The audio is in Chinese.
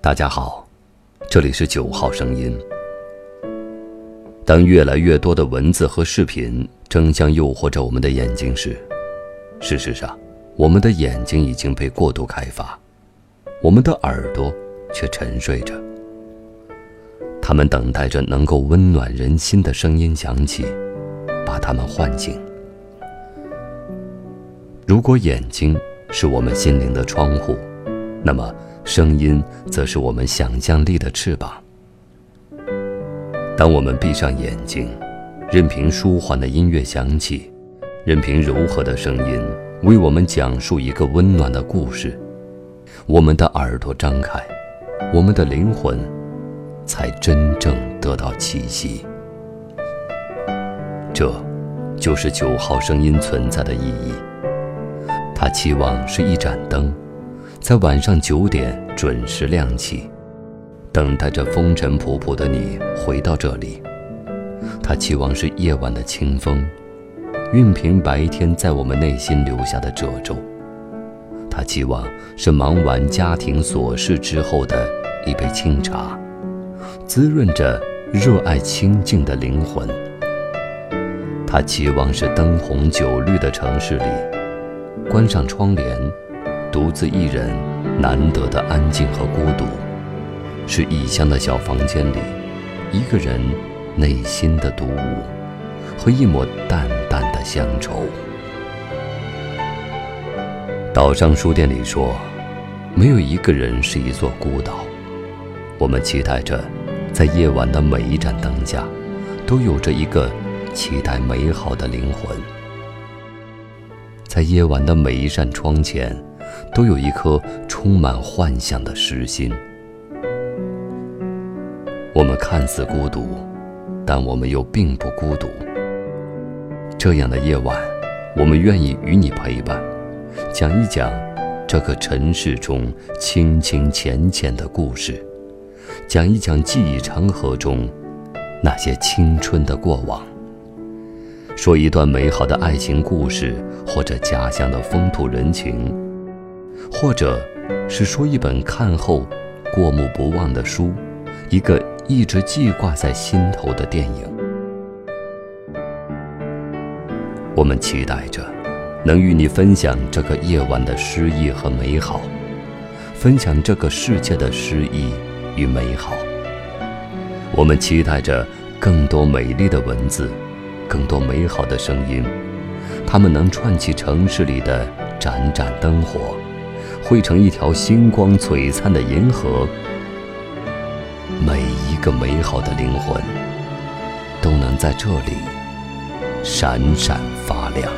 大家好，这里是九号声音。当越来越多的文字和视频争相诱惑着我们的眼睛时，事实上，我们的眼睛已经被过度开发，我们的耳朵却沉睡着。他们等待着能够温暖人心的声音响起，把他们唤醒。如果眼睛是我们心灵的窗户，那么声音则是我们想象力的翅膀。当我们闭上眼睛，任凭舒缓的音乐响起，任凭柔和的声音为我们讲述一个温暖的故事，我们的耳朵张开，我们的灵魂才真正得到栖息。这，就是九号声音存在的意义。他期望是一盏灯，在晚上九点准时亮起，等待着风尘仆仆的你回到这里。他期望是夜晚的清风，熨平白天在我们内心留下的褶皱。他期望是忙完家庭琐事之后的一杯清茶，滋润着热爱清静的灵魂。他期望是灯红酒绿的城市里。关上窗帘，独自一人，难得的安静和孤独，是异乡的小房间里，一个人内心的独舞，和一抹淡淡的乡愁。岛上书店里说，没有一个人是一座孤岛。我们期待着，在夜晚的每一盏灯下，都有着一个期待美好的灵魂。在夜晚的每一扇窗前，都有一颗充满幻想的诗心。我们看似孤独，但我们又并不孤独。这样的夜晚，我们愿意与你陪伴，讲一讲这个尘世中清清浅浅的故事，讲一讲记忆长河中那些青春的过往。说一段美好的爱情故事，或者家乡的风土人情，或者是说一本看后过目不忘的书，一个一直记挂在心头的电影。我们期待着能与你分享这个夜晚的诗意和美好，分享这个世界的诗意与美好。我们期待着更多美丽的文字。更多美好的声音，它们能串起城市里的盏盏灯火，汇成一条星光璀璨的银河。每一个美好的灵魂，都能在这里闪闪发亮。